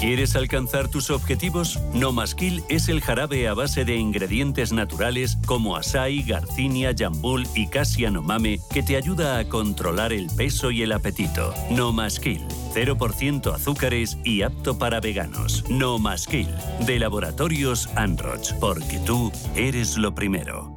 ¿Quieres alcanzar tus objetivos? No es el jarabe a base de ingredientes naturales como asai, garcinia, jambul y cassia nomame que te ayuda a controlar el peso y el apetito. No Kill. 0% azúcares y apto para veganos. No. De Laboratorios Anroch, porque tú eres lo primero.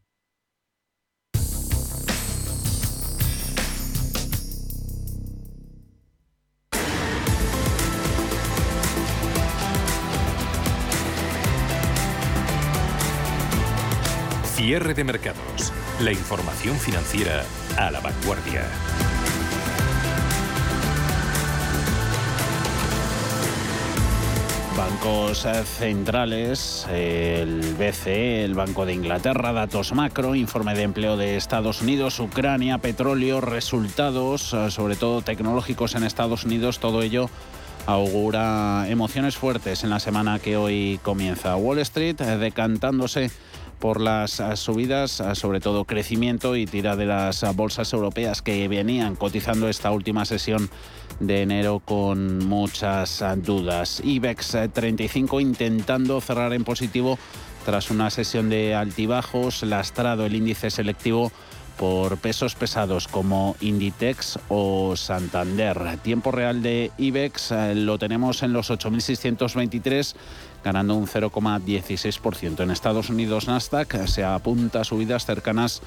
Cierre de mercados. La información financiera a la vanguardia. Bancos centrales, el BCE, el Banco de Inglaterra, datos macro, informe de empleo de Estados Unidos, Ucrania, petróleo, resultados, sobre todo tecnológicos en Estados Unidos, todo ello augura emociones fuertes en la semana que hoy comienza. Wall Street decantándose por las ah, subidas, ah, sobre todo crecimiento y tira de las ah, bolsas europeas que venían cotizando esta última sesión de enero con muchas dudas. IBEX 35 eh, intentando cerrar en positivo tras una sesión de altibajos, lastrado el índice selectivo por pesos pesados como Inditex o Santander. Tiempo real de IBEX eh, lo tenemos en los 8.623 ganando un 0,16%. En Estados Unidos Nasdaq se apunta a subidas cercanas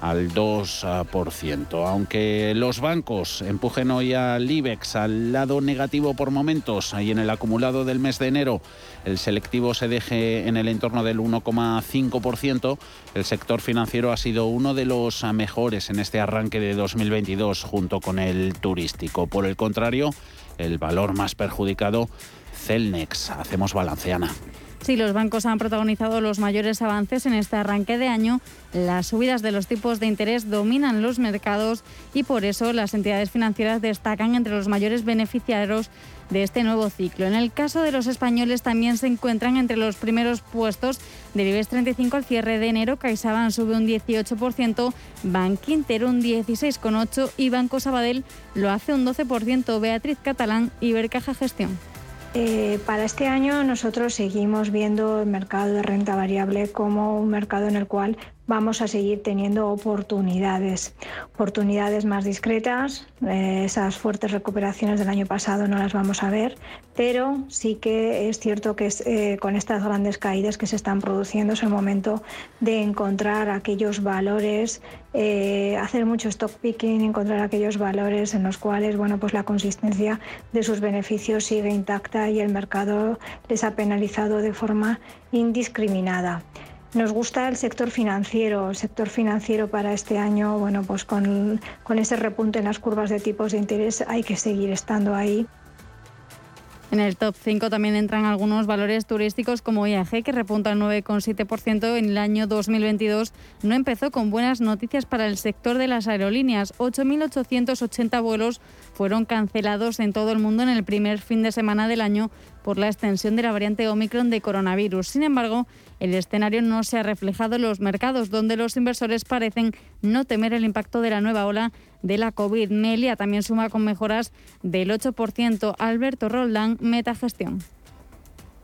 al 2%. Aunque los bancos empujen hoy al IBEX al lado negativo por momentos y en el acumulado del mes de enero el selectivo se deje en el entorno del 1,5%, el sector financiero ha sido uno de los mejores en este arranque de 2022 junto con el turístico. Por el contrario, el valor más perjudicado Celnex. Hacemos balanceana. Sí, los bancos han protagonizado los mayores avances en este arranque de año. Las subidas de los tipos de interés dominan los mercados y por eso las entidades financieras destacan entre los mayores beneficiarios de este nuevo ciclo. En el caso de los españoles también se encuentran entre los primeros puestos del IBEX 35 al cierre de enero. CaixaBank sube un 18%, Bankinter un 16,8% y Banco Sabadell lo hace un 12%. Beatriz Catalán y Bercaja Gestión. Eh, para este año nosotros seguimos viendo el mercado de renta variable como un mercado en el cual vamos a seguir teniendo oportunidades, oportunidades más discretas. Eh, esas fuertes recuperaciones del año pasado no las vamos a ver, pero sí que es cierto que eh, con estas grandes caídas que se están produciendo es el momento de encontrar aquellos valores, eh, hacer mucho stock picking, encontrar aquellos valores en los cuales bueno, pues la consistencia de sus beneficios sigue intacta y el mercado les ha penalizado de forma indiscriminada. Nos gusta el sector financiero. El sector financiero para este año, bueno, pues con, con ese repunte en las curvas de tipos de interés hay que seguir estando ahí. En el top 5 también entran algunos valores turísticos como IAG, que repunta al 9,7% en el año 2022. No empezó con buenas noticias para el sector de las aerolíneas. 8.880 vuelos fueron cancelados en todo el mundo en el primer fin de semana del año por la extensión de la variante Omicron de coronavirus. Sin embargo, el escenario no se ha reflejado en los mercados, donde los inversores parecen no temer el impacto de la nueva ola de la COVID. Melia también suma con mejoras del 8%. Alberto Roldán, Metagestión.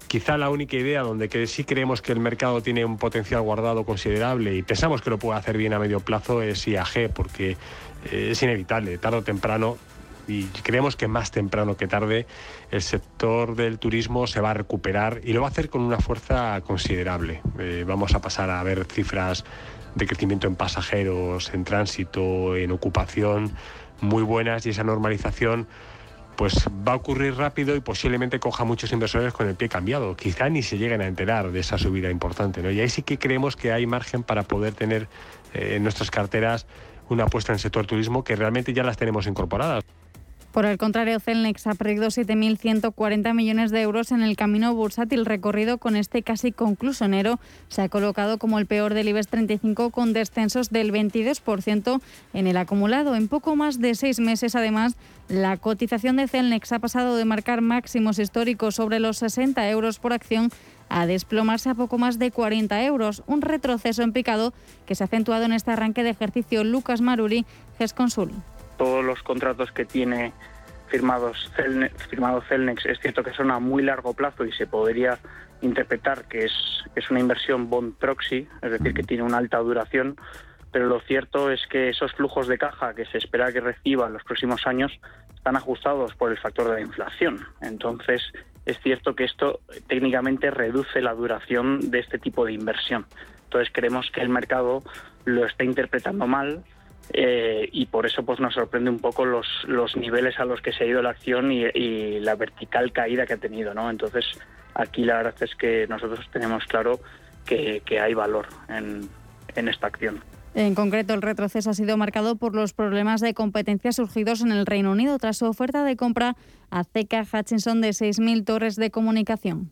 Quizá la única idea donde que sí creemos que el mercado tiene un potencial guardado considerable y pensamos que lo puede hacer bien a medio plazo es IAG, porque eh, es inevitable, tarde o temprano y creemos que más temprano que tarde el sector del turismo se va a recuperar y lo va a hacer con una fuerza considerable. Eh, vamos a pasar a ver cifras de crecimiento en pasajeros, en tránsito, en ocupación muy buenas y esa normalización pues va a ocurrir rápido y posiblemente coja muchos inversores con el pie cambiado. Quizá ni se lleguen a enterar de esa subida importante. ¿no? Y ahí sí que creemos que hay margen para poder tener eh, en nuestras carteras una apuesta en el sector turismo que realmente ya las tenemos incorporadas. Por el contrario, Celnex ha perdido 7.140 millones de euros en el camino bursátil recorrido con este casi concluso enero. Se ha colocado como el peor del IBEX 35 con descensos del 22% en el acumulado. En poco más de seis meses, además, la cotización de Celnex ha pasado de marcar máximos históricos sobre los 60 euros por acción a desplomarse a poco más de 40 euros, un retroceso en picado que se ha acentuado en este arranque de ejercicio. Lucas Maruri, GESConsul todos los contratos que tiene firmados firmado Celnex es cierto que son a muy largo plazo y se podría interpretar que es, es una inversión bond proxy, es decir, que tiene una alta duración, pero lo cierto es que esos flujos de caja que se espera que reciba en los próximos años están ajustados por el factor de la inflación. Entonces, es cierto que esto técnicamente reduce la duración de este tipo de inversión. Entonces, creemos que el mercado lo está interpretando mal, eh, y por eso pues nos sorprende un poco los, los niveles a los que se ha ido la acción y, la vertical caída que ha tenido, ¿no? Entonces aquí la verdad es que nosotros tenemos claro que, hay valor en, en esta acción. En concreto, el retroceso ha sido marcado por los problemas de competencia surgidos en el Reino Unido tras su oferta de compra a CK Hutchinson de 6.000 torres de comunicación.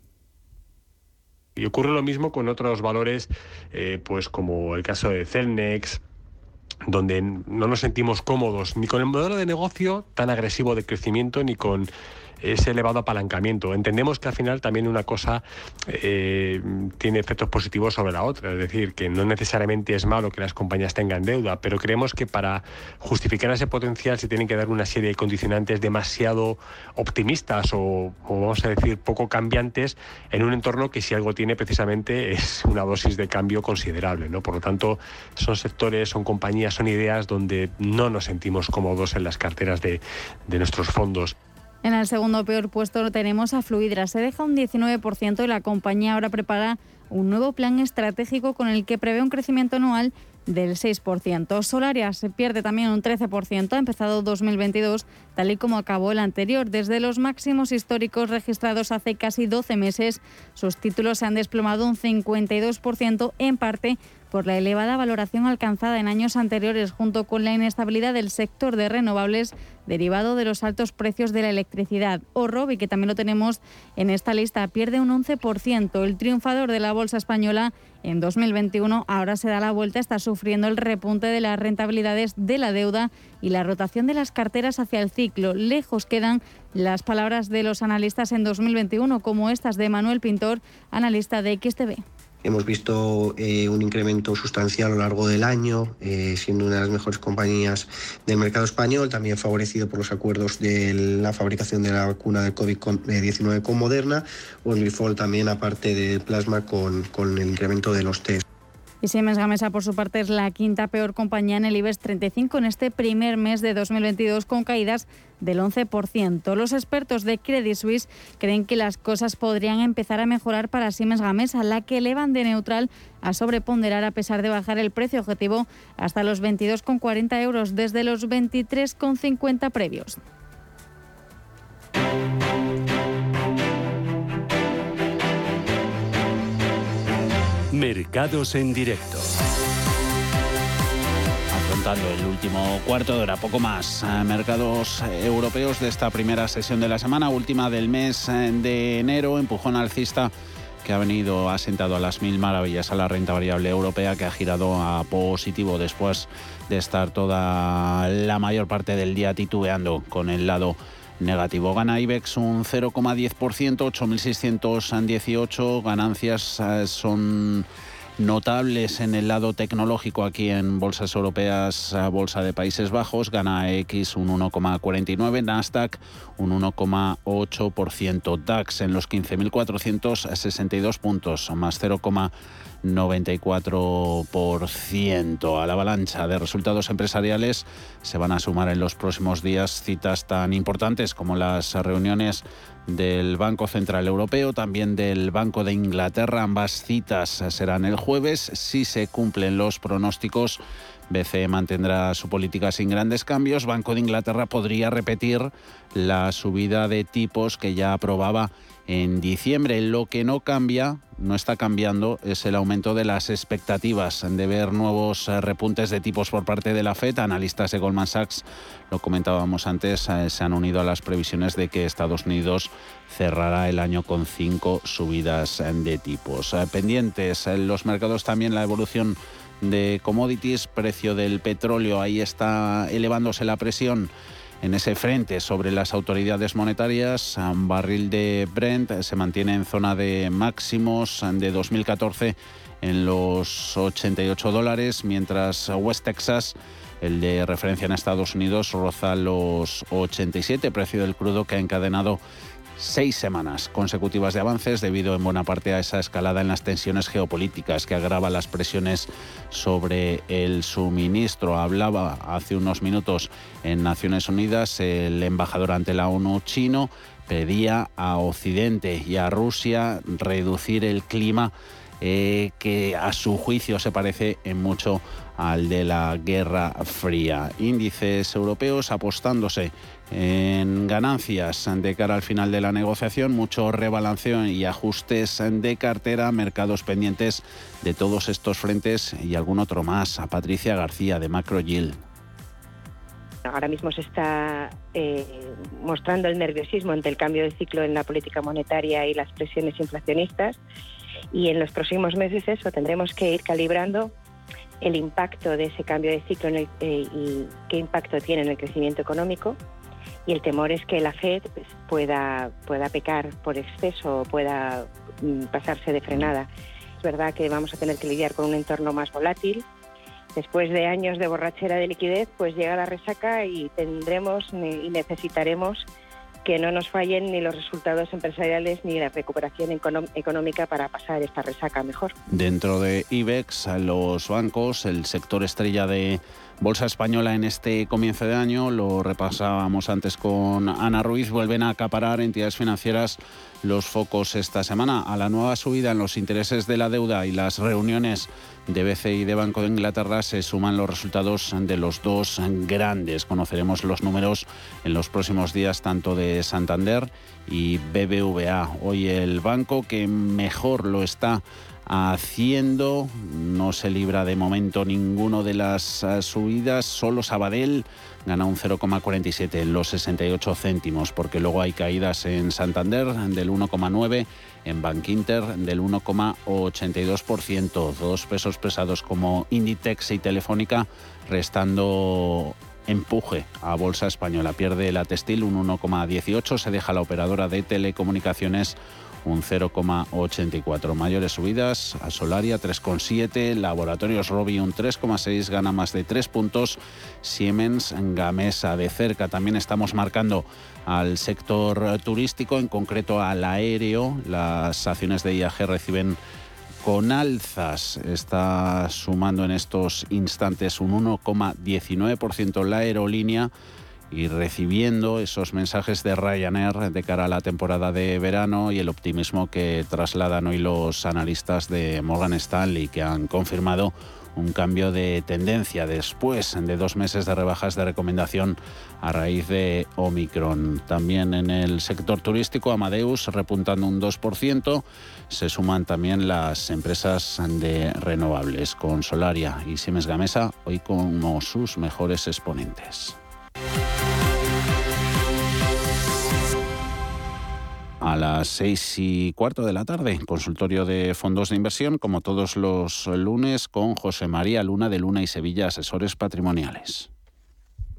Y ocurre lo mismo con otros valores, eh, pues como el caso de Celnex, donde no nos sentimos cómodos ni con el modelo de negocio tan agresivo de crecimiento ni con ese elevado apalancamiento. Entendemos que al final también una cosa eh, tiene efectos positivos sobre la otra, es decir, que no necesariamente es malo que las compañías tengan deuda, pero creemos que para justificar ese potencial se tienen que dar una serie de condicionantes demasiado optimistas o, o vamos a decir poco cambiantes en un entorno que si algo tiene precisamente es una dosis de cambio considerable. ¿no? Por lo tanto, son sectores, son compañías, son ideas donde no nos sentimos cómodos en las carteras de, de nuestros fondos. En el segundo peor puesto tenemos a Fluidra. Se deja un 19% y la compañía ahora prepara un nuevo plan estratégico con el que prevé un crecimiento anual del 6%. Solaria se pierde también un 13%, ha empezado 2022 tal y como acabó el anterior. Desde los máximos históricos registrados hace casi 12 meses, sus títulos se han desplomado un 52%, en parte por la elevada valoración alcanzada en años anteriores junto con la inestabilidad del sector de renovables derivado de los altos precios de la electricidad. O Robi, que también lo tenemos en esta lista, pierde un 11%. El triunfador de la bolsa española en 2021 ahora se da la vuelta, está sufriendo el repunte de las rentabilidades de la deuda y la rotación de las carteras hacia el ciclo. Lejos quedan las palabras de los analistas en 2021, como estas de Manuel Pintor, analista de XTV. Hemos visto eh, un incremento sustancial a lo largo del año, eh, siendo una de las mejores compañías del mercado español, también favorecido por los acuerdos de la fabricación de la vacuna del COVID-19 con Moderna, o el Grifol también, aparte de plasma, con, con el incremento de los test. Y Siemens Gamesa, por su parte, es la quinta peor compañía en el IBEX 35 en este primer mes de 2022, con caídas del 11%. Los expertos de Credit Suisse creen que las cosas podrían empezar a mejorar para Siemens Gamesa, la que elevan de neutral a sobreponderar a pesar de bajar el precio objetivo hasta los 22,40 euros desde los 23,50 previos. Mercados en directo. Afrontando el último cuarto de hora, poco más. Eh, mercados europeos de esta primera sesión de la semana, última del mes eh, de enero, empujón alcista que ha venido asentado a las mil maravillas a la renta variable europea que ha girado a positivo después de estar toda la mayor parte del día titubeando con el lado negativo. Gana IBEX un 0,10%, 8.618. Ganancias eh, son notables en el lado tecnológico aquí en bolsas europeas, bolsa de Países Bajos, gana X un 1,49, Nasdaq un 1,8%, DAX en los 15.462 puntos, más 0, 94%. A la avalancha de resultados empresariales se van a sumar en los próximos días citas tan importantes como las reuniones del Banco Central Europeo, también del Banco de Inglaterra. Ambas citas serán el jueves. Si se cumplen los pronósticos, BCE mantendrá su política sin grandes cambios. Banco de Inglaterra podría repetir la subida de tipos que ya aprobaba en diciembre. Lo que no cambia, no está cambiando, es el aumento de las expectativas de ver nuevos eh, repuntes de tipos por parte de la FED. Analistas de Goldman Sachs, lo comentábamos antes, eh, se han unido a las previsiones de que Estados Unidos cerrará el año con cinco subidas eh, de tipos. Pendientes en los mercados también la evolución de commodities, precio del petróleo, ahí está elevándose la presión en ese frente sobre las autoridades monetarias. Un barril de Brent se mantiene en zona de máximos de 2014 en los 88 dólares, mientras West Texas, el de referencia en Estados Unidos, roza los 87, precio del crudo que ha encadenado seis semanas consecutivas de avances debido en buena parte a esa escalada en las tensiones geopolíticas que agrava las presiones sobre el suministro. Hablaba hace unos minutos en Naciones Unidas el embajador ante la ONU chino pedía a Occidente y a Rusia reducir el clima eh, que a su juicio se parece en mucho al de la Guerra Fría. Índices europeos apostándose en ganancias de cara al final de la negociación, mucho rebalanceo y ajustes de cartera, mercados pendientes de todos estos frentes y algún otro más. A Patricia García de Macro Yield. Ahora mismo se está eh, mostrando el nerviosismo ante el cambio de ciclo en la política monetaria y las presiones inflacionistas y en los próximos meses eso tendremos que ir calibrando el impacto de ese cambio de ciclo eh, y qué impacto tiene en el crecimiento económico y el temor es que la Fed pues, pueda, pueda pecar por exceso o pueda mm, pasarse de frenada. Es verdad que vamos a tener que lidiar con un entorno más volátil. Después de años de borrachera de liquidez, pues llega la resaca y tendremos y necesitaremos que no nos fallen ni los resultados empresariales ni la recuperación económica para pasar esta resaca mejor. Dentro de IBEX, los bancos, el sector estrella de Bolsa Española en este comienzo de año, lo repasábamos antes con Ana Ruiz, vuelven a acaparar entidades financieras los focos esta semana. A la nueva subida en los intereses de la deuda y las reuniones de BCE y de Banco de Inglaterra se suman los resultados de los dos grandes. Conoceremos los números en los próximos días tanto de Santander y BBVA. Hoy el banco que mejor lo está haciendo. No se libra de momento ninguno de las eh, subidas, solo Sabadell gana un 0,47 en los 68 céntimos, porque luego hay caídas en Santander del 1,9, en Bankinter del 1,82%, dos pesos pesados como Inditex y Telefónica, restando empuje a Bolsa Española. Pierde la textil un 1,18, se deja la operadora de telecomunicaciones un 0,84. Mayores subidas a Solaria 3,7, Laboratorios Robi un 3,6, gana más de 3 puntos. Siemens Gamesa de cerca también estamos marcando al sector turístico, en concreto al aéreo. Las acciones de IAG reciben con alzas. Está sumando en estos instantes un 1,19% la aerolínea y recibiendo esos mensajes de Ryanair de cara a la temporada de verano y el optimismo que trasladan hoy los analistas de Morgan Stanley, que han confirmado un cambio de tendencia después de dos meses de rebajas de recomendación a raíz de Omicron. También en el sector turístico, Amadeus repuntando un 2%, se suman también las empresas de renovables, con Solaria y Siemens Gamesa, hoy como sus mejores exponentes. A las seis y cuarto de la tarde, consultorio de fondos de inversión, como todos los lunes, con José María Luna de Luna y Sevilla, asesores patrimoniales.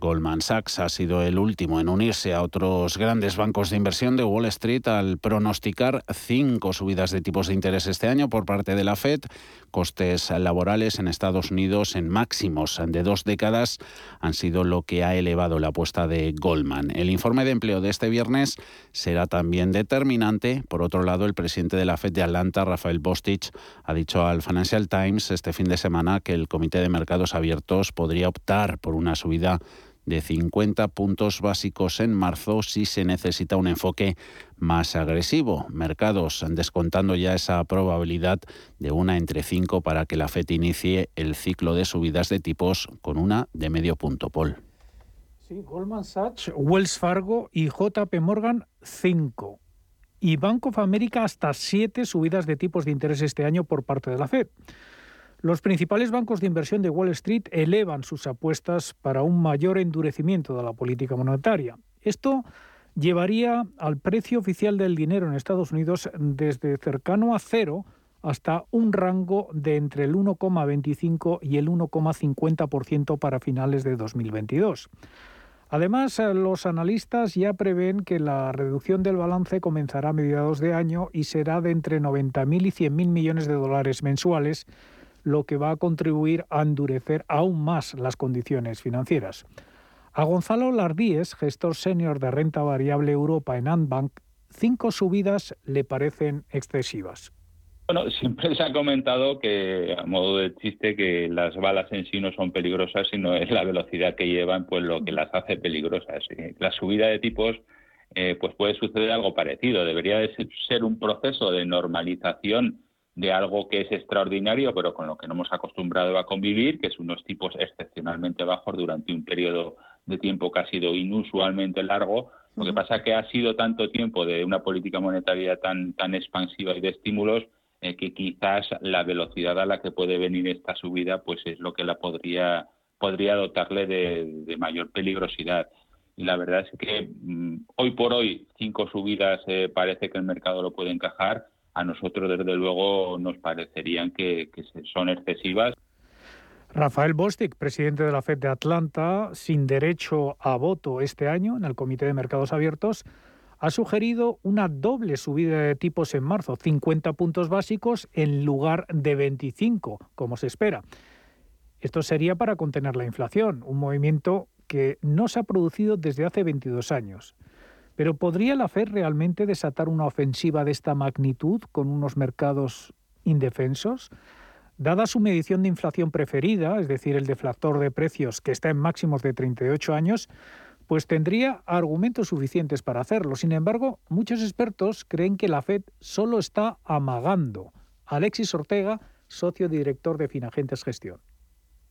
Goldman Sachs ha sido el último en unirse a otros grandes bancos de inversión de Wall Street al pronosticar cinco subidas de tipos de interés este año por parte de la Fed. Costes laborales en Estados Unidos en máximos de dos décadas han sido lo que ha elevado la apuesta de Goldman. El informe de empleo de este viernes será también determinante. Por otro lado, el presidente de la Fed de Atlanta, Rafael Bostich, ha dicho al Financial Times este fin de semana que el Comité de Mercados Abiertos podría optar por una subida de 50 puntos básicos en marzo si se necesita un enfoque más agresivo. Mercados descontando ya esa probabilidad de una entre 5 para que la FED inicie el ciclo de subidas de tipos con una de medio punto, Paul. Sí, Goldman Sachs, Wells Fargo y JP Morgan 5. Y Bank of America hasta 7 subidas de tipos de interés este año por parte de la FED. Los principales bancos de inversión de Wall Street elevan sus apuestas para un mayor endurecimiento de la política monetaria. Esto llevaría al precio oficial del dinero en Estados Unidos desde cercano a cero hasta un rango de entre el 1,25 y el 1,50% para finales de 2022. Además, los analistas ya prevén que la reducción del balance comenzará a mediados de año y será de entre 90.000 y 100.000 millones de dólares mensuales lo que va a contribuir a endurecer aún más las condiciones financieras. A Gonzalo Lardíez, gestor senior de renta variable Europa en Antbank, cinco subidas le parecen excesivas. Bueno, siempre se ha comentado que, a modo de chiste, que las balas en sí no son peligrosas, sino es la velocidad que llevan pues lo que las hace peligrosas. La subida de tipos eh, pues puede suceder algo parecido. Debería de ser un proceso de normalización de algo que es extraordinario, pero con lo que no hemos acostumbrado a convivir, que es unos tipos excepcionalmente bajos durante un periodo de tiempo que ha sido inusualmente largo. Lo que pasa es que ha sido tanto tiempo de una política monetaria tan, tan expansiva y de estímulos eh, que quizás la velocidad a la que puede venir esta subida pues es lo que la podría, podría dotarle de, mayor peligrosidad. Y la verdad es que mm, hoy por hoy cinco subidas eh, parece que el mercado lo puede encajar a nosotros desde luego nos parecerían que, son excesivas. Rafael Bostic, presidente de la Fed de Atlanta, sin derecho a voto este año en el Comité de Mercados Abiertos, ha sugerido una doble subida de tipos en marzo, 50 puntos básicos en lugar de 25, como se espera. Esto sería para contener la inflación, un movimiento que no se ha producido desde hace 22 años. Pero ¿podría la Fed realmente desatar una ofensiva de esta magnitud con unos mercados indefensos? Dada su medición de inflación preferida, es decir, el deflactor de precios que está en máximos de 38 años, pues tendría argumentos suficientes para hacerlo. Sin embargo, muchos expertos creen que la Fed solo está amagando. Alexis Ortega, socio director de Finagentes Gestión.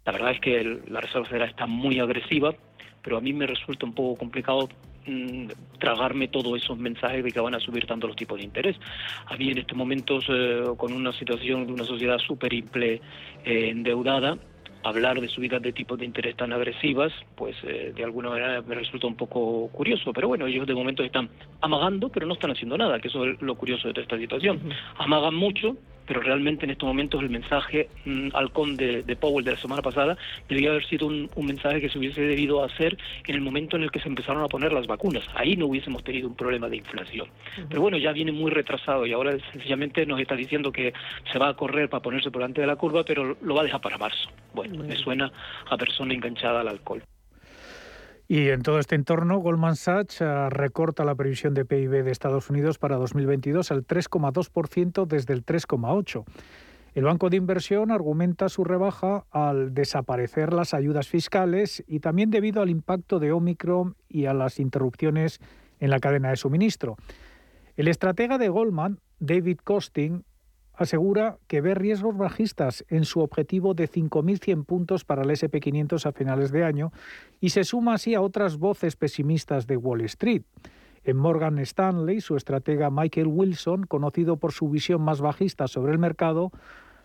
La verdad es que la Reserva Federal está muy agresiva, pero a mí me resulta un poco complicado mm, tragarme todos esos mensajes de que van a subir tanto los tipos de interés. A mí en estos momentos, eh, con una situación de una sociedad súper eh, endeudada, hablar de subidas de tipos de interés tan agresivas, pues eh, de alguna manera me resulta un poco curioso. Pero bueno, ellos de momento están amagando, pero no están haciendo nada, que eso es lo curioso de toda esta situación. Amagan mucho, pero realmente en estos momentos el mensaje mm, halcón de, Powell de la semana pasada debía haber sido un, mensaje que se hubiese debido hacer en el momento en el que se empezaron a poner las vacunas. Ahí no hubiésemos tenido un problema de inflación. Pero bueno, ya viene muy retrasado y ahora sencillamente nos está diciendo que se va a correr para ponerse por delante de la curva, pero lo va a dejar para marzo. Bueno, me suena a persona enganchada al alcohol. Y en todo este entorno, Goldman Sachs eh, recorta la previsión de PIB de Estados Unidos para 2022 al 3,2% desde el 3,8%. El Banco de Inversión argumenta su rebaja al desaparecer las ayudas fiscales y también debido al impacto de Omicron y a las interrupciones en la cadena de suministro. El estratega de Goldman, David Costing, asegura que ve riesgos bajistas en su objetivo de 5.100 puntos para el SP500 a finales de año y se suma así a otras voces pesimistas de Wall Street. En Morgan Stanley, su estratega Michael Wilson, conocido por su visión más bajista sobre el mercado,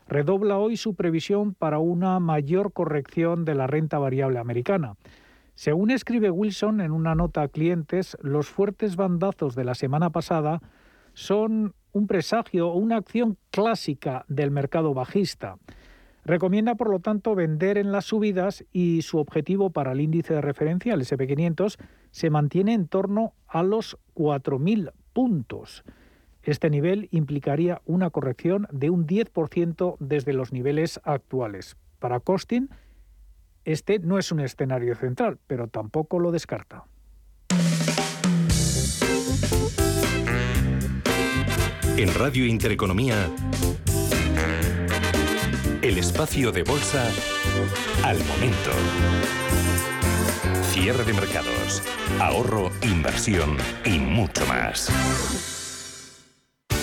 redobla hoy su previsión para una mayor corrección de la renta variable americana. Según escribe Wilson en una nota a clientes, los fuertes bandazos de la semana pasada son un presagio o una acción clásica del mercado bajista. Recomienda, por lo tanto, vender en las subidas y su objetivo para el índice de referencia, el SP500, se mantiene en torno a los 4.000 puntos. Este nivel implicaría una corrección de un 10% desde los niveles actuales. Para Costin, este no es un escenario central, pero tampoco lo descarta. En Radio Intereconomía, el espacio de bolsa al momento. Cierre de mercados, ahorro, inversión y mucho más.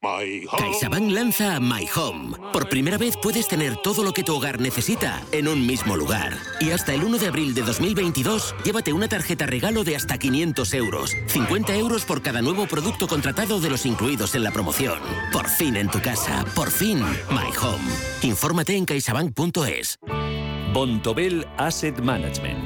CaixaBank lanza My Home. Por primera vez puedes tener todo lo que tu hogar necesita en un mismo lugar. Y hasta el 1 de abril de 2022, llévate una tarjeta regalo de hasta 500 euros. 50 euros por cada nuevo producto contratado de los incluidos en la promoción. Por fin en tu casa. Por fin, My Home. Infórmate en caixabank.es. Bontobel Asset Management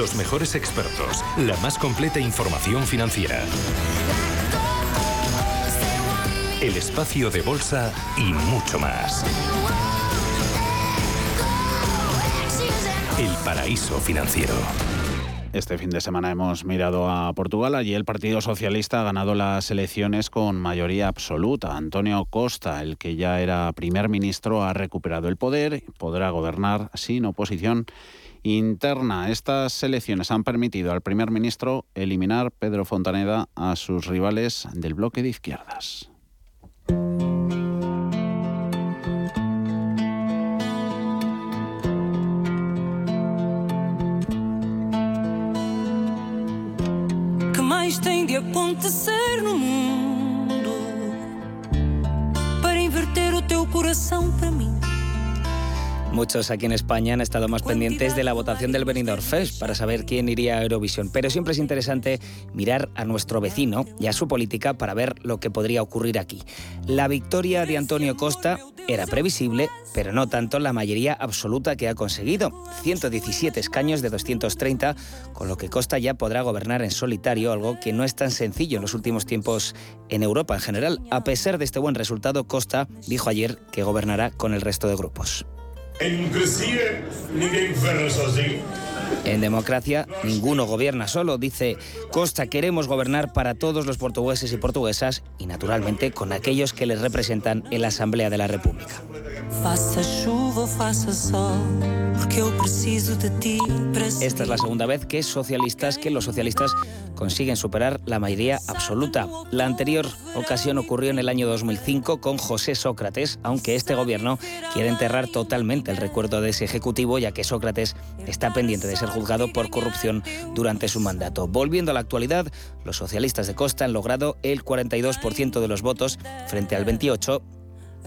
Los mejores expertos, la más completa información financiera. El espacio de bolsa y mucho más. El paraíso financiero. Este fin de semana hemos mirado a Portugal. Allí el Partido Socialista ha ganado las elecciones con mayoría absoluta. Antonio Costa, el que ya era primer ministro, ha recuperado el poder y podrá gobernar sin oposición interna. Estas elecciones han permitido al primer ministro eliminar Pedro Fontaneda a sus rivales del bloque de izquierdas. de acontecer mundo para para? Muchos aquí en España han estado más pendientes de la votación del Benidorm Fest para saber quién iría a Eurovisión, pero siempre es interesante mirar a nuestro vecino y a su política para ver lo que podría ocurrir aquí. La victoria de Antonio Costa era previsible, pero no tanto la mayoría absoluta que ha conseguido, 117 escaños de 230, con lo que Costa ya podrá gobernar en solitario, algo que no es tan sencillo en los últimos tiempos en Europa en general. A pesar de este buen resultado, Costa dijo ayer que gobernará con el resto de grupos. En democracia, ninguém governa sozinho. En democracia, ninguno gobierna solo, dice Costa. Queremos gobernar para todos los portugueses y portuguesas y, naturalmente, con aquellos que les representan en la Asamblea de la República. Esta es la segunda vez que socialistas, que los socialistas consiguen superar la mayoría absoluta. La anterior ocasión ocurrió en el año 2005 con José Sócrates, aunque este gobierno quiere enterrar totalmente el recuerdo de ese ejecutivo, ya que Sócrates está pendiente de ser juzgado por corrupción durante su mandato. Volviendo a la actualidad, los socialistas de Costa han logrado el 42% de los votos frente al 28%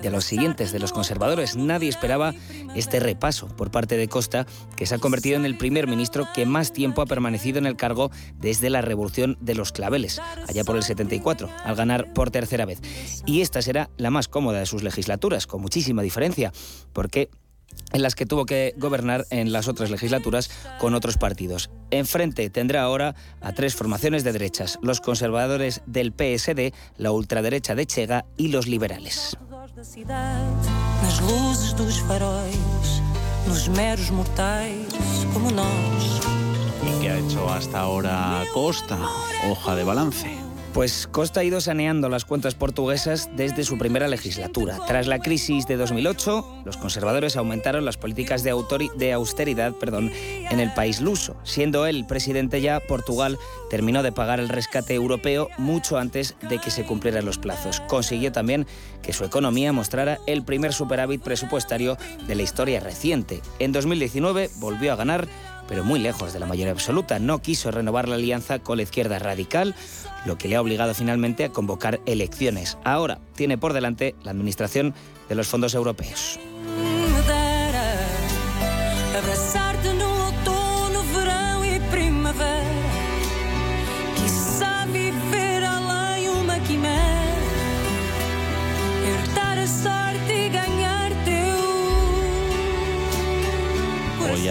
de los siguientes de los conservadores. Nadie esperaba este repaso por parte de Costa, que se ha convertido en el primer ministro que más tiempo ha permanecido en el cargo desde la revolución de los claveles, allá por el 74, al ganar por tercera vez. Y esta será la más cómoda de sus legislaturas, con muchísima diferencia, porque en las que tuvo que gobernar en las otras legislaturas con otros partidos. Enfrente tendrá ahora a tres formaciones de derechas, los conservadores del PSD, la ultraderecha de Chega y los liberales. ¿Y qué ha hecho hasta ahora Costa? Hoja de balance. Pues Costa ha ido saneando las cuentas portuguesas desde su primera legislatura. Tras la crisis de 2008, los conservadores aumentaron las políticas de, de austeridad en el país luso. Siendo él presidente ya, Portugal terminó de pagar el rescate europeo mucho antes de que se cumplieran los plazos. Consiguió también que su economía mostrara el primer superávit presupuestario de la historia reciente. En 2019 volvió a ganar pero muy lejos de la mayoría absoluta. No quiso renovar la alianza con la izquierda radical, lo que le ha obligado finalmente a convocar elecciones. Ahora tiene por delante la administración de los fondos europeos.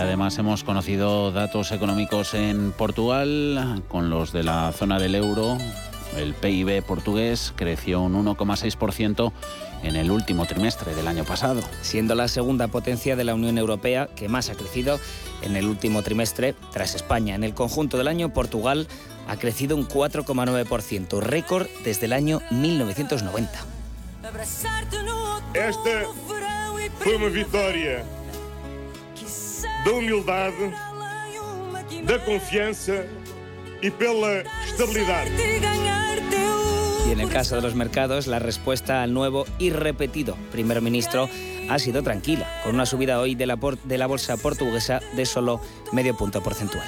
Además hemos conocido datos económicos en Portugal con los de la zona del euro. El PIB portugués creció un 1,6% en el último trimestre del año pasado. Siendo la segunda potencia de la Unión Europea que más ha crecido en el último trimestre tras España. En el conjunto del año, Portugal ha crecido un 4,9%, récord desde el año 1990. Esta fue una victoria da humildade, da confiança y pela estabilidad. Y en el caso de los mercados, la respuesta al nuevo y repetido primer ministro ha sido tranquila, con una subida hoy de la, de la bolsa portuguesa de solo medio punto porcentual.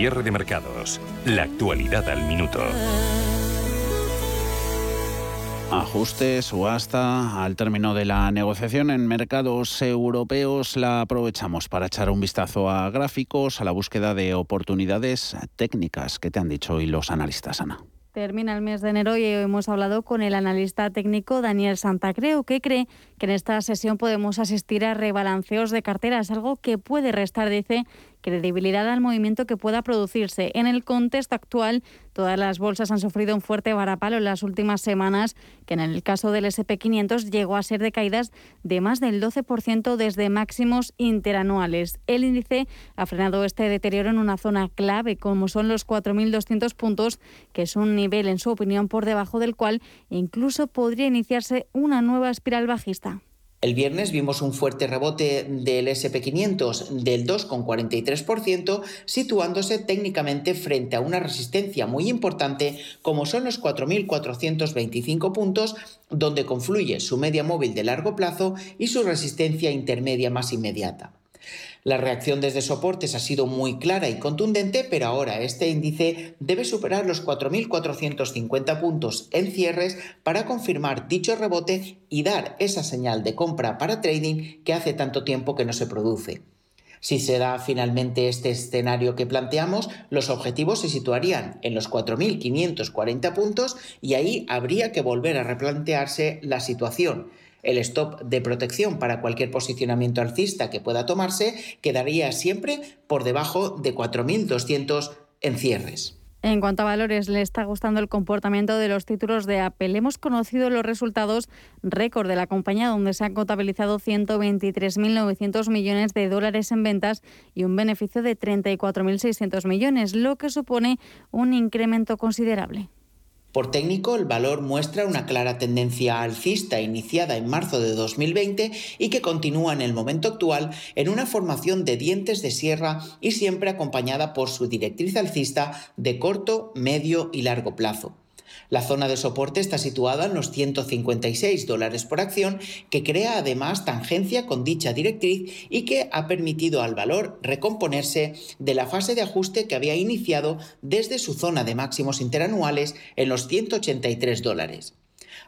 Cierre de mercados. La actualidad al minuto. Ajustes o hasta al término de la negociación en mercados europeos la aprovechamos para echar un vistazo a gráficos, a la búsqueda de oportunidades técnicas que te han dicho hoy los analistas, Ana. Termina el mes de enero y hemos hablado con el analista técnico Daniel Santacreu, que cree que en esta sesión podemos asistir a rebalanceos de carteras, algo que puede restar, dice, credibilidad al movimiento que pueda producirse. En el contexto actual, todas las bolsas han sufrido un fuerte varapalo en las últimas semanas, que en el caso del SP500 llegó a ser de caídas de más del 12% desde máximos interanuales. El índice ha frenado este deterioro en una zona clave, como son los 4.200 puntos, que es un nivel, en su opinión, por debajo del cual incluso podría iniciarse una nueva espiral bajista. El viernes vimos un fuerte rebote del SP500 del 2,43%, situándose técnicamente frente a una resistencia muy importante como son los 4.425 puntos, donde confluye su media móvil de largo plazo y su resistencia intermedia más inmediata. La reacción desde soportes ha sido muy clara y contundente, pero ahora este índice debe superar los 4.450 puntos en cierres para confirmar dicho rebote y dar esa señal de compra para trading que hace tanto tiempo que no se produce. Si se da finalmente este escenario que planteamos, los objetivos se situarían en los 4.540 puntos y ahí habría que volver a replantearse la situación. El stop de protección para cualquier posicionamiento alcista que pueda tomarse quedaría siempre por debajo de 4.200 en cierres. En cuanto a valores, le está gustando el comportamiento de los títulos de Apple. Hemos conocido los resultados récord de la compañía, donde se han contabilizado 123.900 millones de dólares en ventas y un beneficio de 34.600 millones, lo que supone un incremento considerable. Por técnico, el valor muestra una clara tendencia alcista iniciada en marzo de 2020 y que continúa en el momento actual en una formación de dientes de sierra y siempre acompañada por su directriz alcista de corto, medio y largo plazo. La zona de soporte está situada en los 156 dólares por acción, que crea además tangencia con dicha directriz y que ha permitido al valor recomponerse de la fase de ajuste que había iniciado desde su zona de máximos interanuales en los 183 dólares.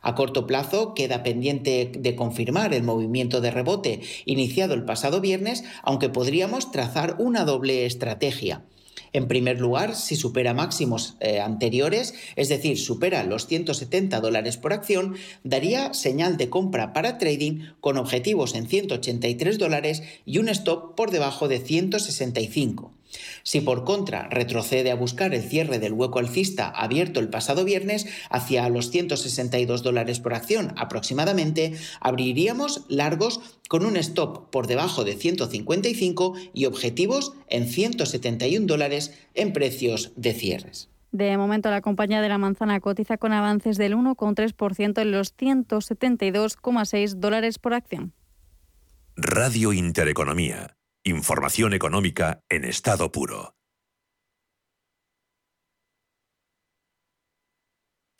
A corto plazo queda pendiente de confirmar el movimiento de rebote iniciado el pasado viernes, aunque podríamos trazar una doble estrategia. En primer lugar, si supera máximos eh, anteriores, es decir, supera los 170 dólares por acción, daría señal de compra para trading con objetivos en 183 dólares y un stop por debajo de 165. Si por contra retrocede a buscar el cierre del hueco alcista abierto el pasado viernes hacia los 162 dólares por acción aproximadamente, abriríamos largos con un stop por debajo de 155 y objetivos en 171 dólares en precios de cierres. De momento, la compañía de la manzana cotiza con avances del 1,3% en los 172,6 dólares por acción. Radio Intereconomía. Información económica en estado puro.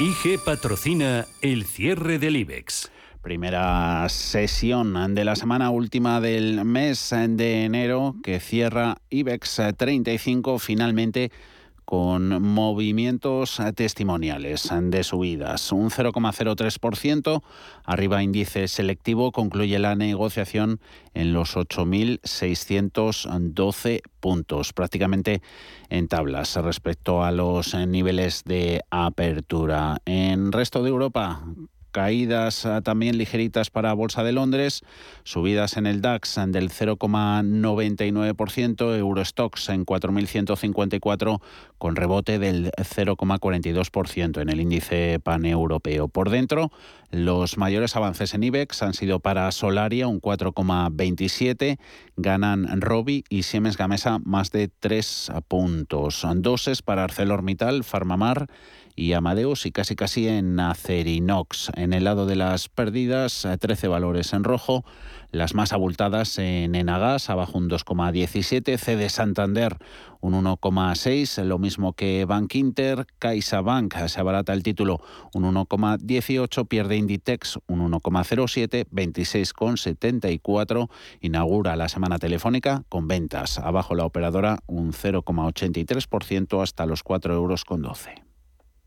IG patrocina el cierre del IBEX. Primera sesión de la semana última del mes de enero que cierra IBEX 35 finalmente con movimientos testimoniales de subidas. Un 0,03%, arriba índice selectivo, concluye la negociación en los 8.612 puntos, prácticamente en tablas respecto a los niveles de apertura. En resto de Europa, caídas ah, también ligeritas para Bolsa de Londres, subidas en el DAX del 0,99%, Eurostox en 4.154 con rebote del 0,42% en el índice paneuropeo. Por dentro, los mayores avances en IBEX han sido para Solaria un 4,27, ganan Robi y Siemens Gamesa más de 3 puntos. Doses para ArcelorMittal, Farmamar y Amadeus y casi casi en Acerinox. En el lado de las pérdidas, 13 valores en rojo, Las más abultadas en Enagas, abajo un 2,17, CD Santander un 1,6, lo mismo que Bank Inter, CaixaBank se abarata el título un 1,18, pierde Inditex un 1,07, 26,74, inaugura la semana telefónica con ventas, abajo la operadora un 0,83% hasta los 4,12 euros.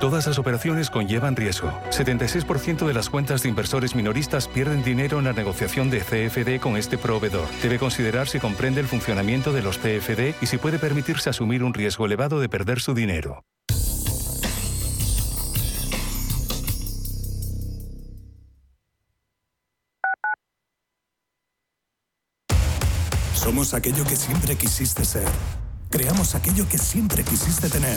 Todas las operaciones conllevan riesgo. 76% de las cuentas de inversores minoristas pierden dinero en la negociación de CFD con este proveedor. Debe considerar si comprende el funcionamiento de los CFD y si puede permitirse asumir un riesgo elevado de perder su dinero. Somos aquello que siempre quisiste ser. Creamos aquello que siempre quisiste tener.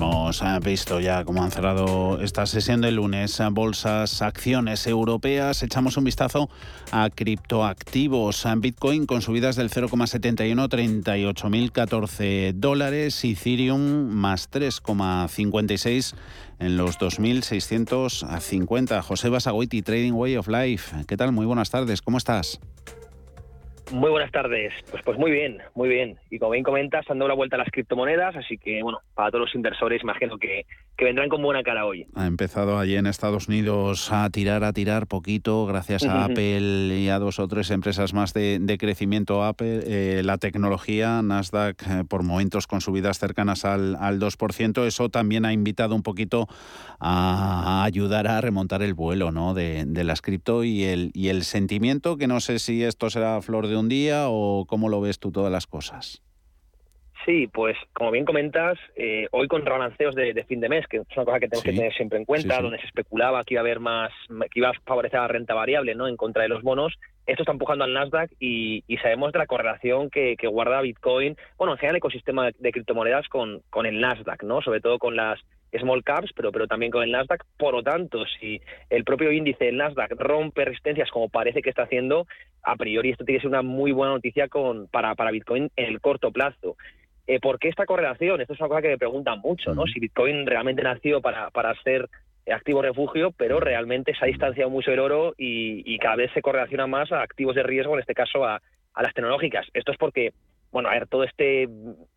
Hemos eh, visto ya cómo han cerrado esta sesión de lunes bolsas, acciones europeas. Echamos un vistazo a criptoactivos. Bitcoin con subidas del 0,71, 38.014 dólares. Ethereum más 3,56 en los 2.650. José Basagoiti, Trading Way of Life. ¿Qué tal? Muy buenas tardes. ¿Cómo estás? Muy buenas tardes. Pues, pues muy bien, muy bien. Y como bien comentas, han dado la vuelta a las criptomonedas, así que, bueno, para todos los inversores, imagino que, que vendrán con buena cara hoy. Ha empezado allí en Estados Unidos a tirar, a tirar poquito, gracias a Apple y a dos o tres empresas más de, crecimiento. Apple, eh, la tecnología, Nasdaq, eh, por momentos con subidas cercanas al, al 2%. Eso también ha invitado un poquito a, ayudar a remontar el vuelo ¿no? de, de las cripto y el, y el sentimiento, que no sé si esto será flor de un día o cómo lo ves tú todas las cosas? Sí, pues como bien comentas, eh, hoy con rebalanceos de, fin de mes, que es una cosa que tenemos que tener siempre en cuenta, donde se especulaba que iba a haber más, que iba a favorecer la renta variable, ¿no? En contra de los bonos, esto está empujando al Nasdaq y, sabemos de la correlación que, guarda Bitcoin, bueno, en general el ecosistema de, de, criptomonedas con, con el Nasdaq, ¿no? Sobre todo con las small caps, pero, pero también con el Nasdaq. Por lo tanto, si el propio índice del Nasdaq rompe resistencias como parece que está haciendo, a priori esto tiene que ser una muy buena noticia con, para, para Bitcoin en el corto plazo. Eh, ¿Por qué esta correlación? Esto es una cosa que me preguntan mucho, ¿no? Si Bitcoin realmente nació para, para ser activo refugio, pero realmente se ha distanciado mucho el oro y, cada vez se correlaciona más a activos de riesgo, en este caso a, las tecnológicas. Esto es porque, bueno, a ver, todo este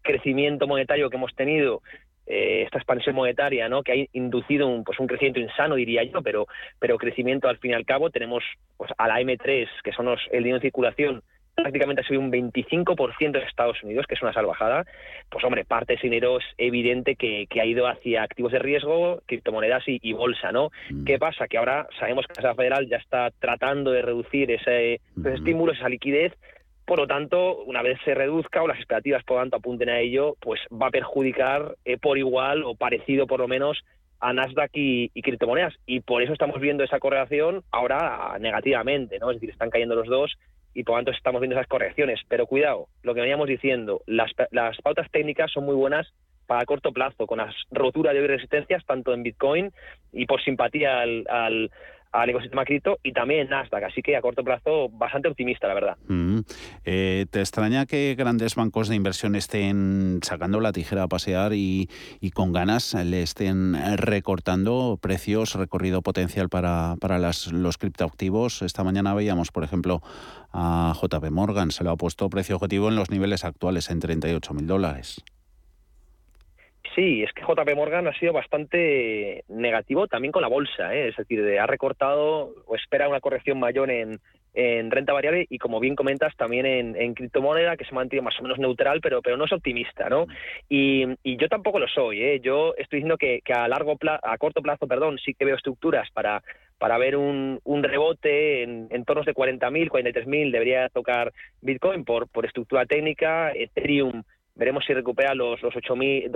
crecimiento monetario que hemos tenido, eh, esta expansión monetaria, ¿no? Que ha inducido un, pues un crecimiento insano, diría yo, pero, pero crecimiento al fin y al cabo. Tenemos pues, a la M3, que son los, el dinero en circulación, prácticamente ha subido un 25% en Estados Unidos, que es una salvajada, pues hombre, parte de ese dinero es evidente que, ha ido hacia activos de riesgo, criptomonedas y, bolsa, ¿no? Mm. ¿Qué pasa? Que ahora sabemos que la Reserva Federal ya está tratando de reducir ese, esos mm. estímulos, esa liquidez, por lo tanto, una vez se reduzca o las expectativas por lo tanto apunten a ello, pues va a perjudicar eh, por igual o parecido por lo menos a Nasdaq y, criptomonedas. Y por eso estamos viendo esa correlación ahora negativamente, ¿no? Es decir, están cayendo los dos y por lo tanto estamos viendo esas correcciones. Pero cuidado, lo que veníamos diciendo, las, pautas técnicas son muy buenas para corto plazo, con las roturas de resistencias tanto en Bitcoin y por simpatía al, al ecosistema cripto y también en Nasdaq. Así que a corto plazo bastante optimista, la verdad. Mm. Eh, ¿Te extraña que grandes bancos de inversión estén sacando la tijera a pasear y, con ganas le estén recortando precios, recorrido potencial para, para las, los criptoactivos? Esta mañana veíamos, por ejemplo, a JP Morgan. Se lo ha puesto precio objetivo en los niveles actuales, en 38 mil dólares. Sí, es que JP Morgan ha sido bastante negativo también con la bolsa, ¿eh? es decir, ha recortado o espera una corrección mayor en, renta variable y como bien comentas también en, criptomoneda que se mantiene más o menos neutral pero pero no es optimista no y, yo tampoco lo soy ¿eh? yo estoy diciendo que, a largo plazo, a corto plazo perdón sí que veo estructuras para para ver un, rebote en, en tornos de 40.000 43.000 debería tocar Bitcoin por por estructura técnica Ethereum veremos si recupera los, los 2.800,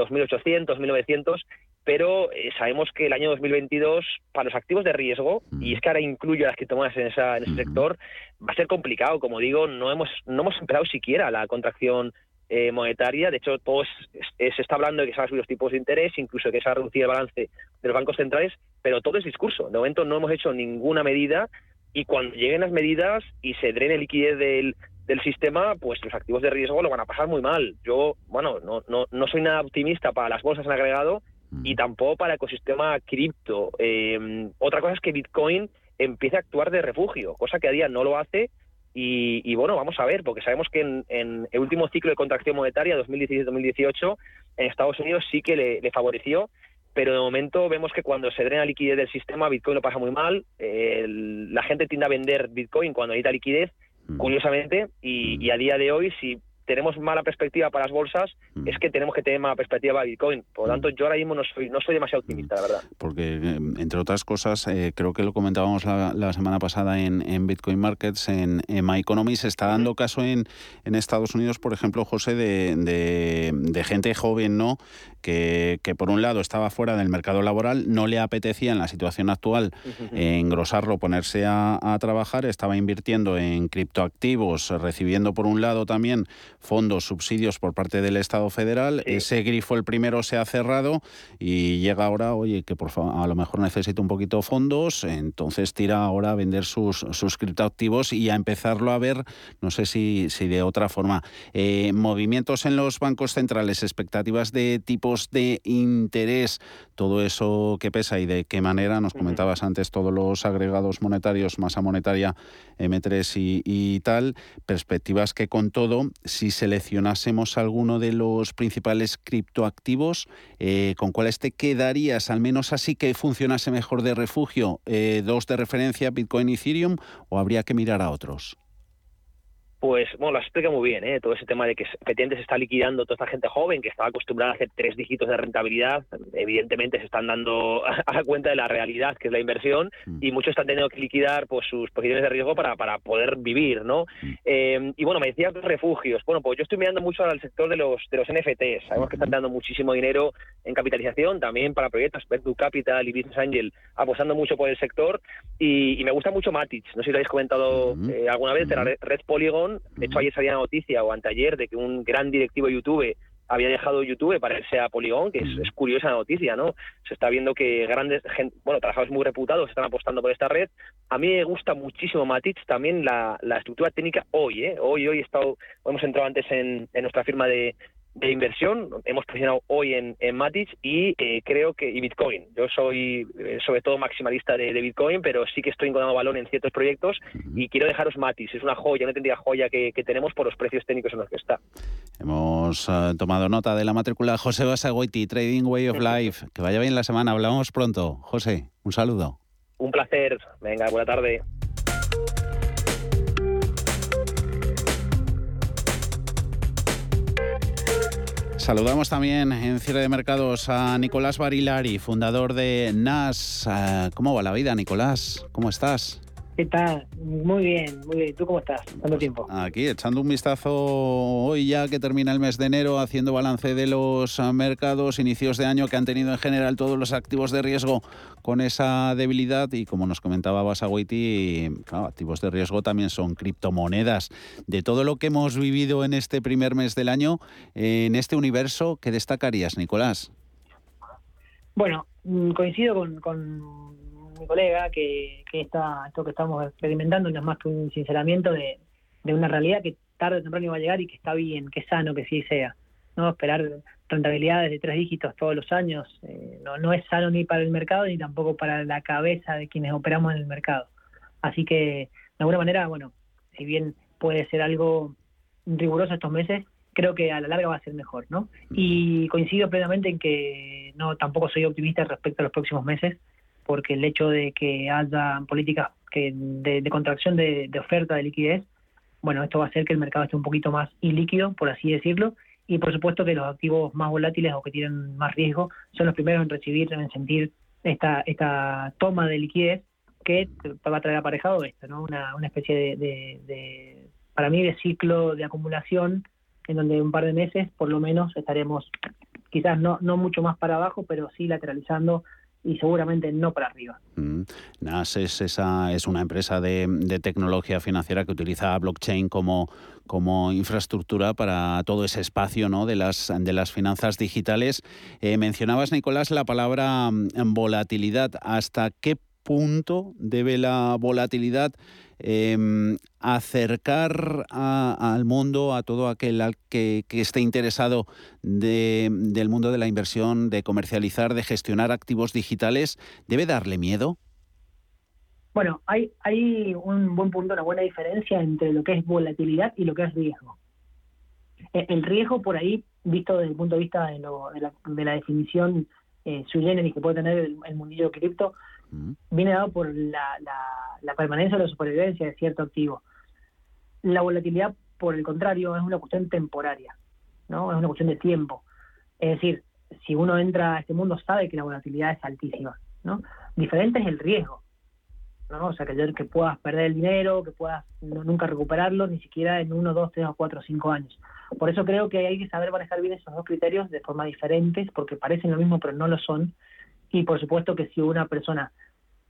2.900, pero eh, sabemos que el año 2022 para los activos de riesgo, y es que ahora incluyo las criptomonedas en, esa, en ese sector, va a ser complicado. Como digo, no hemos, no hemos empezado siquiera la contracción eh, monetaria. De hecho, todo se está hablando de que se van a subir los tipos de interés, incluso que se va a reducir el balance de los bancos centrales, pero todo es discurso. De momento no hemos hecho ninguna medida y cuando lleguen las medidas y se drene liquidez del, del sistema, pues los activos de riesgo lo van a pasar muy mal. Yo, bueno, no, no, no soy nada optimista para las bolsas en agregado y tampoco para el ecosistema cripto. Eh, otra cosa es que Bitcoin empiece a actuar de refugio, cosa que a día no lo hace. Y, bueno, vamos a ver, porque sabemos que en, el último ciclo de contracción monetaria, 2017-2018, en Estados Unidos sí que le, favoreció, pero de momento vemos que cuando se drena liquidez del sistema, Bitcoin lo pasa muy mal. la gente tiende a vender Bitcoin cuando necesita liquidez curiosamente, y, a día de hoy, si tenemos mala perspectiva para las bolsas, es que tenemos que tener mala perspectiva para Bitcoin. Por lo tanto, yo ahora mismo no soy, no soy demasiado optimista, la verdad. Porque, eh, entre otras cosas, eh, creo que lo comentábamos la, semana pasada en, Bitcoin Markets, en, My Economy, se está dando caso en, en Estados Unidos, por ejemplo, José, de, de, gente joven, ¿no? Que, que, por un lado estaba fuera del mercado laboral, no le apetecía en la situación actual engrosarlo, ponerse a, a trabajar, estaba invirtiendo en criptoactivos, recibiendo por un lado también fondos, subsidios por parte del Estado federal. Ese grifo, el primero, se ha cerrado y llega ahora, oye, que por favor, a lo mejor necesita un poquito fondos, entonces tira ahora a vender sus, sus criptoactivos y a empezarlo a ver, no sé si, si de otra forma. Eh, movimientos en los bancos centrales, expectativas de tipos de interés, todo eso que pesa y de qué manera, nos comentabas antes todos los agregados monetarios, masa monetaria, M3 y, y tal, perspectivas que con todo, si seleccionásemos alguno de los principales criptoactivos, eh, ¿con cuáles te quedarías? Al menos así que funcionase mejor de refugio, eh, dos de referencia, Bitcoin y Ethereum, o habría que mirar a otros? Pues, bueno, lo explica muy bien, ¿eh? todo ese tema de que efectivamente se está liquidando toda esta gente joven que estaba acostumbrada a hacer tres dígitos de rentabilidad, evidentemente se están dando a la cuenta de la realidad que es la inversión mm. y muchos están teniendo que liquidar pues sus posiciones de riesgo para, para poder vivir, ¿no? Mm. Eh, y bueno, me decías refugios. Bueno, pues yo estoy mirando mucho al sector de los de los NFTs. Sabemos que están dando muchísimo dinero en capitalización, también para proyectos, Vertu Capital y Business Angel apostando mucho por el sector y, me gusta mucho Matic. No sé si lo habéis comentado eh, alguna vez, de la Red Polygon de hecho, ayer salía la noticia o anteayer de que un gran directivo de YouTube había dejado YouTube para irse a Polygon, que es, curiosa la noticia, ¿no? Se está viendo que grandes, bueno, trabajadores muy reputados están apostando por esta red. A mí me gusta muchísimo Matic, también la, estructura técnica hoy, ¿eh? Hoy, hoy he estado, hemos entrado antes en, nuestra firma de, de inversión. Hemos posicionado hoy en, en Matic y eh, creo que y Bitcoin. Yo soy eh, sobre todo maximalista de, Bitcoin, pero sí que estoy encontrando valor en ciertos proyectos y quiero dejaros Matic. Es una joya, una tendría joya que, tenemos por los precios técnicos en los que está. Hemos eh, tomado nota de la matrícula José Basagoiti, Trading Way of Life. Que vaya bien la semana. Hablamos pronto. José, un saludo. Un placer. Venga, buena tarde. Saludamos también en cierre de mercados a Nicolás Barilari, fundador de NAS. Ah, ¿Cómo va la vida, Nicolás? ¿Cómo estás? ¿Qué tal? Muy bien, muy bien. ¿Tú cómo estás? ¿Cuánto tiempo? Aquí, echando un vistazo hoy ya que termina el mes de enero, haciendo balance de los mercados, inicios de año que han tenido en general todos los activos de riesgo con esa debilidad y como nos comentaba Basaguiti, claro, activos de riesgo también son criptomonedas. De todo lo que hemos vivido en este primer mes del año, en este universo, ¿qué destacarías, Nicolás? Bueno, mm, coincido con mi colega que, que esto que estamos experimentando no es más que un sinceramiento de, una realidad que tarde o temprano va a llegar y que está bien, que es sano, que sí sea. ¿no? Esperar rentabilidades de tres dígitos todos los años eh, no, no es sano ni para el mercado ni tampoco para la cabeza de quienes operamos en el mercado. Así que, de alguna manera, bueno, si bien puede ser algo riguroso estos meses, creo que a la larga va a ser mejor, ¿no? Y coincido plenamente en que no tampoco soy optimista respecto a los próximos meses porque el hecho de que haya políticas que de, contracción de, oferta de liquidez, bueno, esto va a hacer que el mercado esté un poquito más ilíquido, por así decirlo, y por supuesto que los activos más volátiles o que tienen más riesgo son los primeros en recibir, en sentir esta, esta toma de liquidez que va a traer aparejado esto, ¿no? Una, una especie de, de, para mí, de ciclo de acumulación en donde un par de meses, por lo menos, estaremos quizás no, no mucho más para abajo, pero sí lateralizando y seguramente no para arriba. Mm. NAS es, esa, es una empresa de, tecnología financiera que utiliza blockchain como, como infraestructura para todo ese espacio ¿no? de, las, de las finanzas digitales. Eh, mencionabas, Nicolás, la palabra mm, volatilidad. ¿Hasta qué punto debe la volatilidad Em, acercar al mundo, a todo aquel que, esté interesado del mundo de la inversión, de comercializar, de gestionar activos digitales, ¿debe darle miedo? Bueno, hay, hay un buen punto, una buena diferencia entre lo que es volatilidad y lo que es riesgo. E, el riesgo por ahí, visto desde el punto de vista de, la, definición eh, sui generis que puede tener el, el mundillo cripto, viene dado por la, la, permanencia o la supervivencia de cierto activo. La volatilidad, por el contrario, es una cuestión temporaria, ¿no? Es una cuestión de tiempo. Es decir, si uno entra a este mundo sabe que la volatilidad es altísima, ¿no? Diferente es el riesgo, ¿no? O sea, que, puedas perder el dinero, que puedas nunca recuperarlo, ni siquiera en uno, dos, tres o cuatro o cinco años. Por eso creo que hay que saber manejar bien esos dos criterios de forma diferentes, porque parecen lo mismo, pero no lo son, y por supuesto que si una persona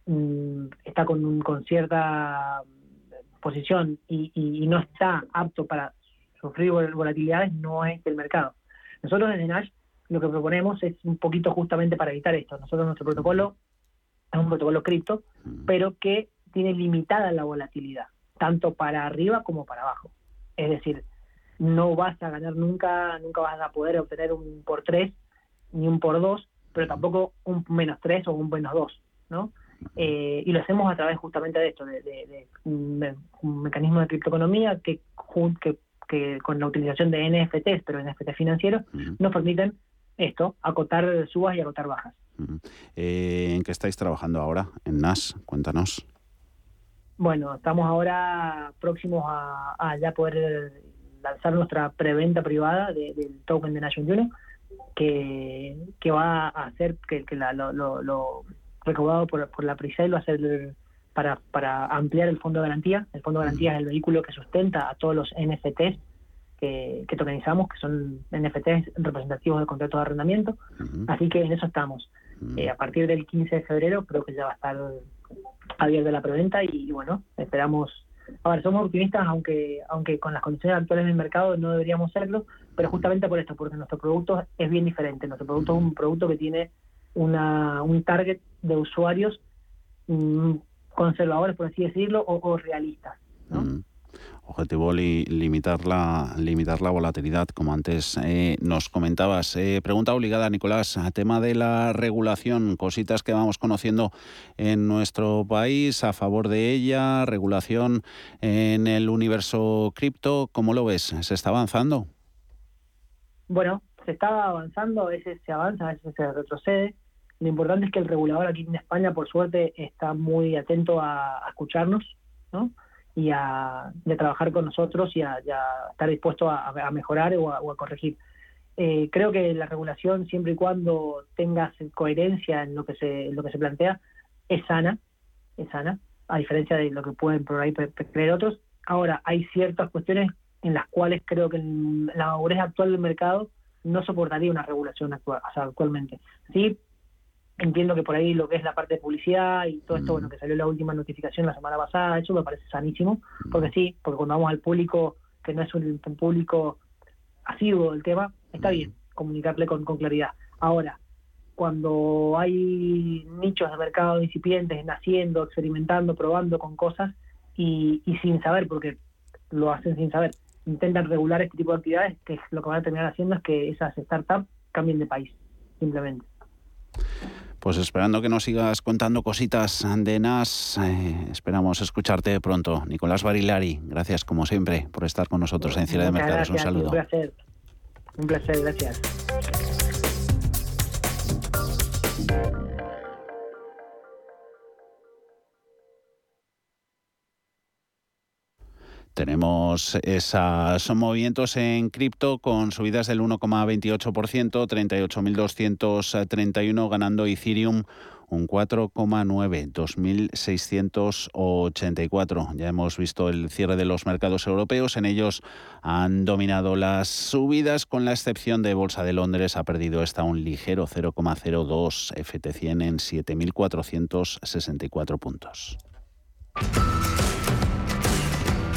mm, está con, con cierta posición y, no está apto para sufrir volatilidades, no es el mercado. Nosotros desde Nash lo que proponemos es un poquito justamente para evitar esto. Nosotros nuestro protocolo es un protocolo cripto, pero que tiene limitada la volatilidad, tanto para arriba como para abajo. Es decir, no vas a ganar nunca, nunca vas a poder obtener un por tres ni un por dos pero tampoco un menos 3 o un menos 2, ¿no? Eh, y lo hacemos a través justamente de esto, de, un mecanismo de criptoeconomía que, que, con la utilización de NFTs, pero NFTs financieros, nos permiten esto, acotar subas y acotar bajas. Eh, ¿En qué estáis trabajando ahora? En NAS, cuéntanos. Bueno, estamos ahora próximos a, ya poder lanzar nuestra preventa privada del token de Nation 1 que, que va a hacer que, que lo, recaudado por, por la PRISEL va a ser para, para ampliar el fondo de garantía. El fondo de garantía es el vehículo que sustenta a todos los NFTs que, que tokenizamos, que son NFTs representativos de contratos de arrendamiento. Así que en eso estamos. Eh, a partir del 15 de febrero creo que ya va a estar abierta la preventa y, bueno, esperamos a ver, somos optimistas, aunque aunque con las condiciones actuales del mercado no deberíamos serlo, pero justamente por esto, porque nuestro producto es bien diferente. Nuestro producto es un producto que tiene una, un target de usuarios mm, conservadores, por así decirlo, o, realistas. ¿no? Objetivo limitar, la, limitar la volatilidad, como antes eh, nos comentabas. Eh, pregunta obligada, Nicolás, a tema de la regulación, cositas que vamos conociendo en nuestro país a favor de ella, regulación en el universo cripto, ¿cómo lo ves? ¿Se está avanzando? Bueno, se está avanzando, a veces se avanza, a veces se retrocede. Lo importante es que el regulador aquí en España, por suerte, está muy atento a, a escucharnos, ¿no? Y a de trabajar con nosotros y a, estar dispuesto a, mejorar o a, corregir. Eh, creo que la regulación, siempre y cuando tengas coherencia en lo que se, lo que se plantea, es sana, es sana, a diferencia de lo que pueden por ahí creer otros. Ahora, hay ciertas cuestiones en las cuales creo que la madurez actual del mercado no soportaría una regulación actual, actualmente. Sí, Entiendo que por ahí lo que es la parte de publicidad y todo esto, bueno, mm. que salió la última notificación la semana pasada, eso me parece sanísimo, porque sí, porque cuando vamos al público, que no es un, público asiduo del tema, está bien comunicarle con, claridad. Ahora, cuando hay nichos de mercado incipientes, naciendo, experimentando, probando con cosas y, y sin saber, porque lo hacen sin saber, intentan regular este tipo de actividades, que lo que van a terminar haciendo es que esas startups cambien de país, simplemente. Pues esperando que nos sigas contando cositas de NAS, eh, esperamos escucharte pronto. Nicolás Barilari, gracias como siempre por estar con nosotros en Cierre de Mercados. Un saludo. Un placer. Un placer, gracias. Tenemos esos movimientos en cripto con subidas del 1,28%, 38.231 ganando Ethereum un 4,9, 2.684. Ya hemos visto el cierre de los mercados europeos. En ellos han dominado las subidas, con la excepción de Bolsa de Londres. Ha perdido esta un ligero 0,02, FT100 en 7.464 puntos.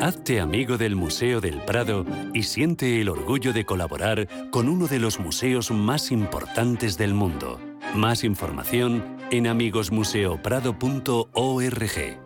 Hazte amigo del Museo del Prado y siente el orgullo de colaborar con uno de los museos más importantes del mundo. Más información en amigosmuseoprado.org.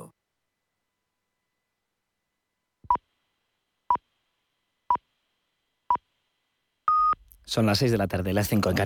Son las 6 de la tarde, las 5 en Canarias.